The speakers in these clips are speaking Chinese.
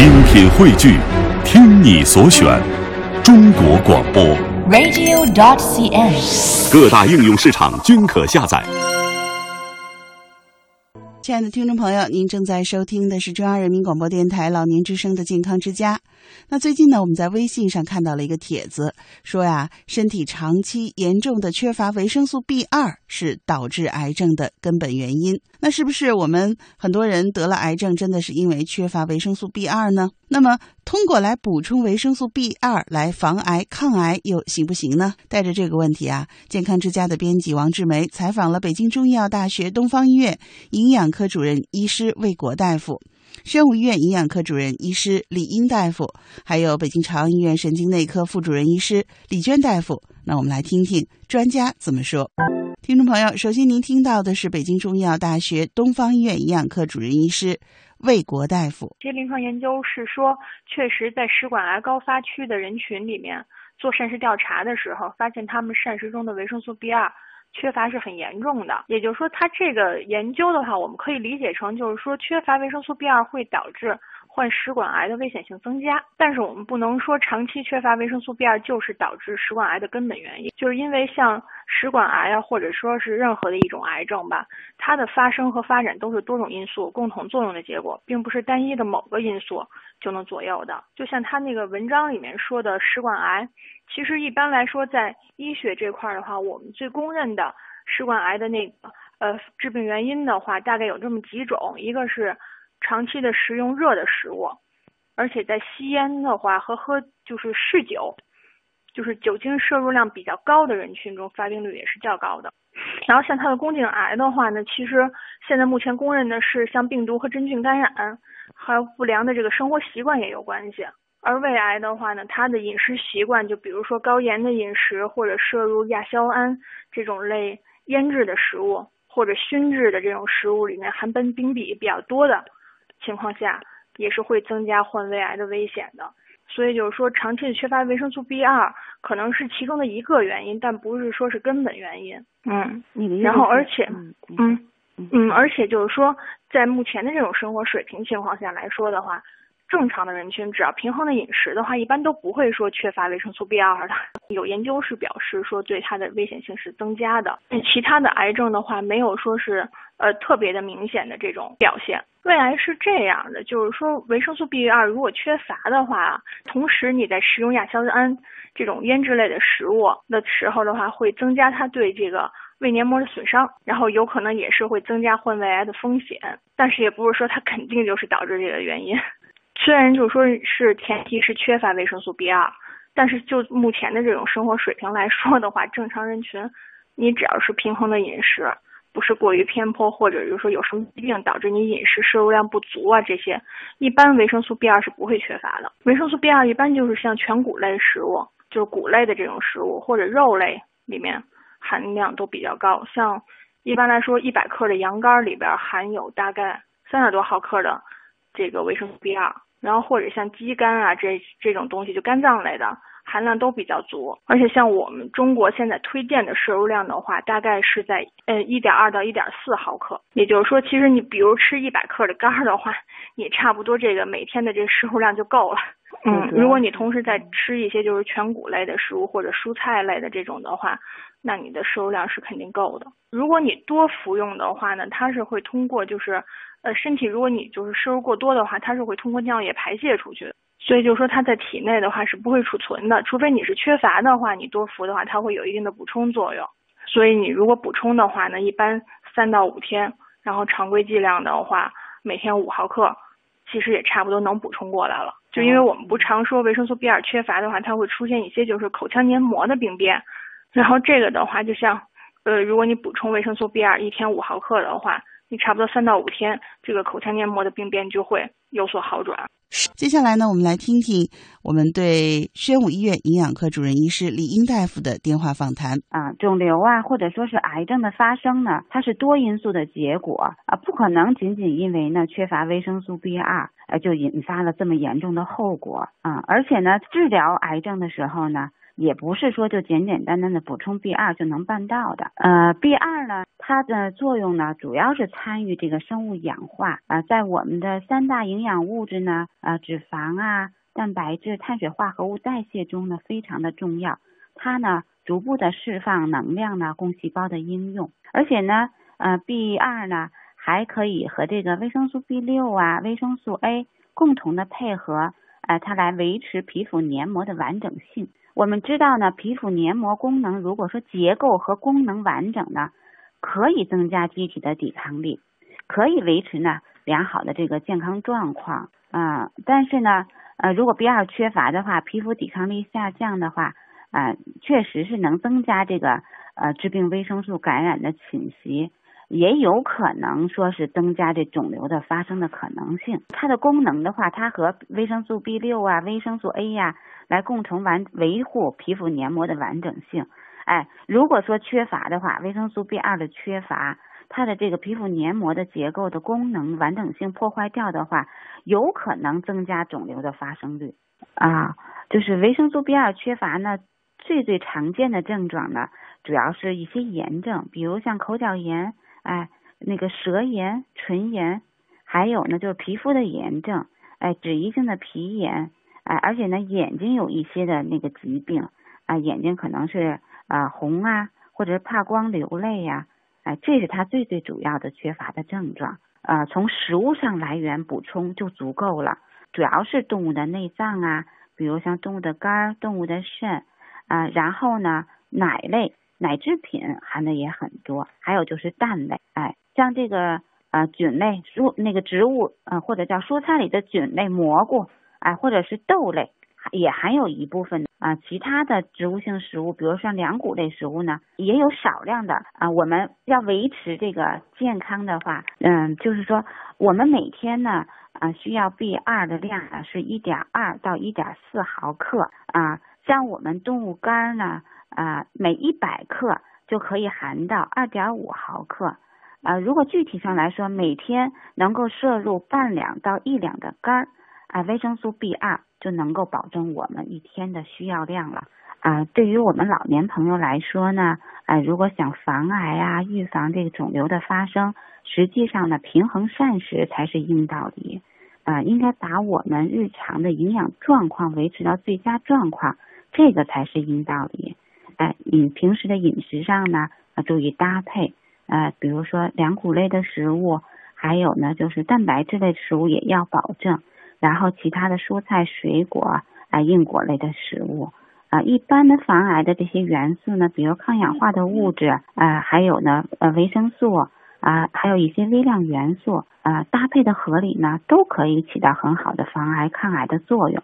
精品汇聚，听你所选，中国广播。radio.dot.cn，。各大应用市场均可下载。亲爱的听众朋友，您正在收听的是中央人民广播电台老年之声的健康之家。那最近呢，我们在微信上看到了一个帖子，说呀，身体长期严重的缺乏维生素 B 二是导致癌症的根本原因。那是不是我们很多人得了癌症，真的是因为缺乏维生素 B 二呢？那么通过来补充维生素 B 二来防癌抗癌又行不行呢？带着这个问题啊，健康之家的编辑王志梅采访了北京中医药大学东方医院营养科主任医师魏国大夫。宣武医院营养科主任医师李英大夫，还有北京朝阳医院神经内科副主任医师李娟大夫。那我们来听听专家怎么说。听众朋友，首先您听到的是北京中医药大学东方医院营养科主任医师魏国大夫。这临床研究是说，确实在食管癌高发区的人群里面做膳食调查的时候，发现他们膳食中的维生素 B 二。缺乏是很严重的，也就是说，它这个研究的话，我们可以理解成就是说，缺乏维生素 B 二会导致患食管癌的危险性增加。但是我们不能说长期缺乏维生素 B 二就是导致食管癌的根本原因，就是因为像食管癌啊，或者说是任何的一种癌症吧，它的发生和发展都是多种因素共同作用的结果，并不是单一的某个因素就能左右的。就像他那个文章里面说的，食管癌。其实一般来说，在医学这块的话，我们最公认的食管癌的那个呃致病原因的话，大概有这么几种，一个是长期的食用热的食物，而且在吸烟的话和喝就是嗜酒，就是酒精摄入量比较高的人群中，发病率也是较高的。然后像它的宫颈癌的话呢，其实现在目前公认的是像病毒和真菌感染，还有不良的这个生活习惯也有关系。而胃癌的话呢，它的饮食习惯就比如说高盐的饮食，或者摄入亚硝胺这种类腌制的食物，或者熏制的这种食物里面含苯丙芘比较多的情况下，也是会增加患胃癌的危险的。所以就是说，长期的缺乏维生素 B 二可能是其中的一个原因，但不是说是根本原因。嗯，然后而且，嗯嗯嗯，而且就是说，在目前的这种生活水平情况下来说的话。正常的人群只要平衡的饮食的话，一般都不会说缺乏维生素 B 二的。有研究是表示说对它的危险性是增加的。其他的癌症的话，没有说是呃特别的明显的这种表现。胃癌是这样的，就是说维生素 B 二如果缺乏的话，同时你在食用亚硝胺这种腌制类的食物的时候的话，会增加它对这个胃黏膜的损伤，然后有可能也是会增加患胃癌的风险。但是也不是说它肯定就是导致这个原因。虽然就是说是前提是缺乏维生素 B 二，但是就目前的这种生活水平来说的话，正常人群，你只要是平衡的饮食，不是过于偏颇，或者就是说有什么疾病导致你饮食摄入量不足啊这些，一般维生素 B 二是不会缺乏的。维生素 B 二一般就是像全谷类食物，就是谷类的这种食物或者肉类里面含量都比较高，像一般来说一百克的羊肝里边含有大概三十多毫克的这个维生素 B 二。然后或者像鸡肝啊这这种东西，就肝脏类的含量都比较足，而且像我们中国现在推荐的摄入量的话，大概是在呃一点二到一点四毫克。也就是说，其实你比如吃一百克的肝的话，你差不多这个每天的这个摄入量就够了。嗯，如果你同时在吃一些就是全谷类的食物或者蔬菜类的这种的话，那你的摄入量是肯定够的。如果你多服用的话呢，它是会通过就是。呃，身体如果你就是摄入过多的话，它是会通过尿液排泄出去的，所以就是说它在体内的话是不会储存的，除非你是缺乏的话，你多服的话，它会有一定的补充作用。所以你如果补充的话呢，一般三到五天，然后常规剂量的话，每天五毫克，其实也差不多能补充过来了。就因为我们不常说维生素 B 二缺乏的话，它会出现一些就是口腔黏膜的病变，然后这个的话，就像呃，如果你补充维生素 B 二一天五毫克的话。你差不多三到五天，这个口腔黏膜的病变就会有所好转。接下来呢，我们来听听我们对宣武医院营养科主任医师李英大夫的电话访谈。啊，肿瘤啊，或者说是癌症的发生呢，它是多因素的结果啊，不可能仅仅因为呢缺乏维生素 B 二，呃，就引发了这么严重的后果啊。而且呢，治疗癌症的时候呢。也不是说就简简单单的补充 B 二就能办到的。呃，B 二呢，它的作用呢，主要是参与这个生物氧化啊，在我们的三大营养物质呢，呃，脂肪啊、蛋白质、碳水化合物代谢中呢，非常的重要。它呢，逐步的释放能量呢，供细胞的应用。而且呢，呃，B 二呢，还可以和这个维生素 B 六啊、维生素 A 共同的配合，呃，它来维持皮肤黏膜的完整性。我们知道呢，皮肤黏膜功能如果说结构和功能完整呢，可以增加机体的抵抗力，可以维持呢良好的这个健康状况啊。但是呢，呃，如果 B 二缺乏的话，皮肤抵抗力下降的话，啊，确实是能增加这个呃致病维生素感染的侵袭。也有可能说是增加这肿瘤的发生的可能性。它的功能的话，它和维生素 B 六啊、维生素 A 呀来共同完维护皮肤黏膜的完整性。哎，如果说缺乏的话，维生素 B 二的缺乏，它的这个皮肤黏膜的结构的功能完整性破坏掉的话，有可能增加肿瘤的发生率。啊，就是维生素 B 二缺乏呢，最最常见的症状呢，主要是一些炎症，比如像口角炎。哎，那个舌炎、唇炎，还有呢，就是皮肤的炎症，哎，脂溢性的皮炎，哎，而且呢，眼睛有一些的那个疾病，啊，眼睛可能是啊红啊，或者是怕光流泪呀，哎，这是它最最主要的缺乏的症状。啊，从食物上来源补充就足够了，主要是动物的内脏啊，比如像动物的肝、动物的肾，啊，然后呢，奶类。奶制品含的也很多，还有就是蛋类，哎，像这个呃菌类蔬那个植物呃或者叫蔬菜里的菌类蘑菇，哎，或者是豆类也含有一部分啊，其他的植物性食物，比如像粮谷类食物呢，也有少量的啊。我们要维持这个健康的话，嗯，就是说我们每天呢啊需要 B 二的量呢是一点二到一点四毫克啊，像我们动物肝呢。啊，每一百克就可以含到二点五毫克。啊，如果具体上来说，每天能够摄入半两到一两的肝儿，啊，维生素 B 二就能够保证我们一天的需要量了。啊，对于我们老年朋友来说呢，啊，如果想防癌啊，预防这个肿瘤的发生，实际上呢，平衡膳食才是硬道理。啊，应该把我们日常的营养状况维持到最佳状况，这个才是硬道理。哎，你平时的饮食上呢，要注意搭配，呃，比如说粮谷类的食物，还有呢就是蛋白质类的食物也要保证，然后其他的蔬菜水果啊，硬果类的食物啊，一般的防癌的这些元素呢，比如抗氧化的物质啊，还有呢呃维生素啊，还有一些微量元素啊，搭配的合理呢，都可以起到很好的防癌抗癌的作用。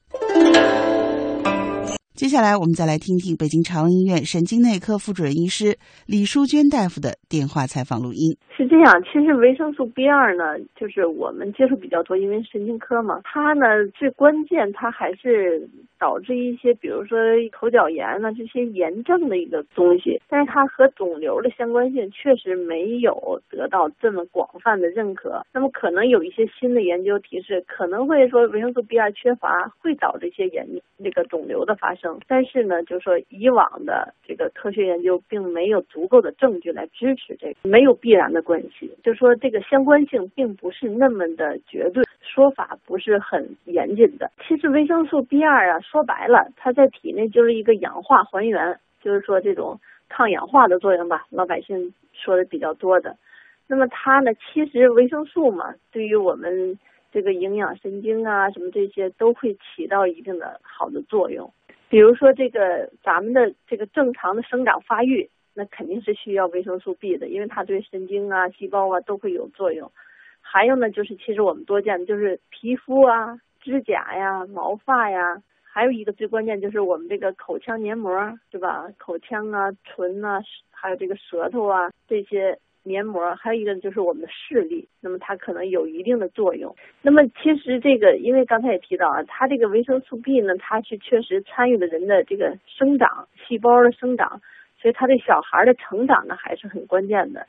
接下来，我们再来听听北京朝阳医院神经内科副主任医师李淑娟大夫的电话采访录音。是这样，其实维生素 B 二呢，就是我们接触比较多，因为神经科嘛，它呢最关键，它还是导致一些，比如说口角炎呢这些炎症的一个东西。但是它和肿瘤的相关性确实没有得到这么广泛的认可。那么可能有一些新的研究提示，可能会说维生素 B 二缺乏会导致一些炎那个肿瘤的发生。但是呢，就是说以往的这个科学研究并没有足够的证据来支持这个，没有必然的。关系，就说这个相关性并不是那么的绝对，说法不是很严谨的。其实维生素 B 二啊，说白了，它在体内就是一个氧化还原，就是说这种抗氧化的作用吧，老百姓说的比较多的。那么它呢，其实维生素嘛，对于我们这个营养神经啊什么这些都会起到一定的好的作用。比如说这个咱们的这个正常的生长发育。那肯定是需要维生素 B 的，因为它对神经啊、细胞啊都会有作用。还有呢，就是其实我们多见的就是皮肤啊、指甲呀、毛发呀，还有一个最关键就是我们这个口腔黏膜，对吧？口腔啊、唇啊，还有这个舌头啊这些黏膜，还有一个就是我们的视力，那么它可能有一定的作用。那么其实这个，因为刚才也提到啊，它这个维生素 B 呢，它是确实参与了人的这个生长细胞的生长。所以它对小孩的成长呢还是很关键的，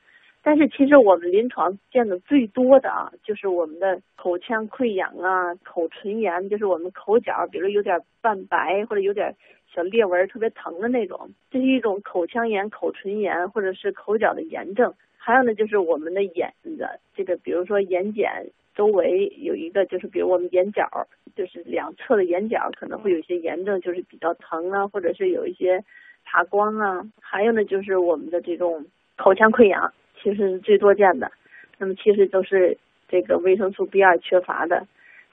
但是其实我们临床见的最多的啊，就是我们的口腔溃疡啊、口唇炎，就是我们口角，比如有点泛白或者有点小裂纹，特别疼的那种，这是一种口腔炎、口唇炎或者是口角的炎症。还有呢，就是我们的眼子，这个比如说眼睑周围有一个，就是比如我们眼角，就是两侧的眼角可能会有一些炎症，就是比较疼啊，或者是有一些爬光啊。还有呢，就是我们的这种口腔溃疡。其实是最多见的，那么其实都是这个维生素 B 二缺乏的。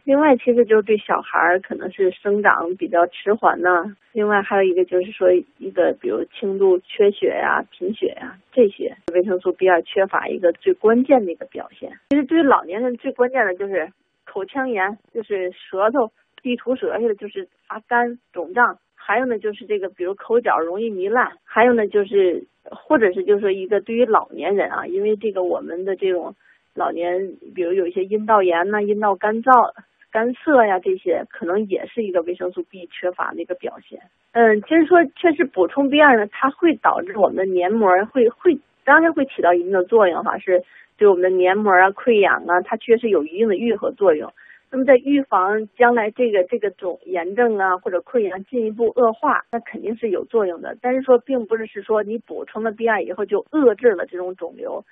另外，其实就是对小孩儿可能是生长比较迟缓呢。另外还有一个就是说一个比如轻度缺血呀、贫血呀这些维生素 B 二缺乏一个最关键的一个表现。其实对于老年人最关键的就是口腔炎，就是舌头地图舌似的，就是发干肿胀。还有呢，就是这个比如口角容易糜烂。还有呢，就是。或者是就是说一个对于老年人啊，因为这个我们的这种老年，比如有一些阴道炎呐、阴道干燥、干涩呀，这些可能也是一个维生素 B 缺乏的一个表现。嗯，其实说确实补充 B 二呢，它会导致我们的黏膜会会当然会起到一定的作用哈，是对我们的黏膜啊溃疡啊，它确实有一定的愈合作用。那么在预防将来这个这个肿炎症啊或者溃疡进一步恶化，那肯定是有作用的。但是说并不是是说你补充了 B 二以后就遏制了这种肿瘤，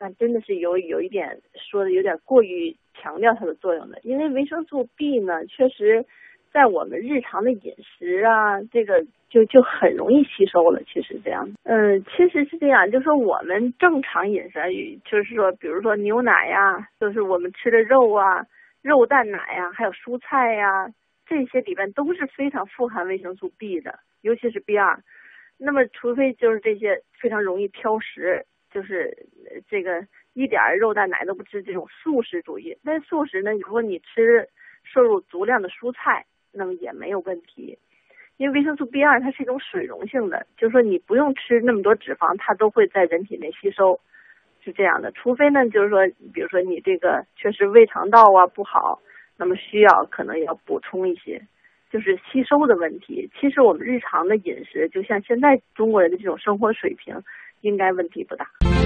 那真的是有有一点说的有点过于强调它的作用的。因为维生素 B 呢，确实在我们日常的饮食啊，这个就就很容易吸收了。其实这样，嗯，其实是这样，就是说我们正常饮食，就是说比如说牛奶呀，就是我们吃的肉啊。肉蛋奶呀，还有蔬菜呀，这些里面都是非常富含维生素 B 的，尤其是 B 二。那么，除非就是这些非常容易挑食，就是这个一点肉蛋奶都不吃这种素食主义。但素食呢，如果你吃摄入足量的蔬菜，那么也没有问题。因为维生素 B 二它是一种水溶性的，就是说你不用吃那么多脂肪，它都会在人体内吸收。是这样的，除非呢，就是说，比如说你这个确实胃肠道啊不好，那么需要可能要补充一些，就是吸收的问题。其实我们日常的饮食，就像现在中国人的这种生活水平，应该问题不大。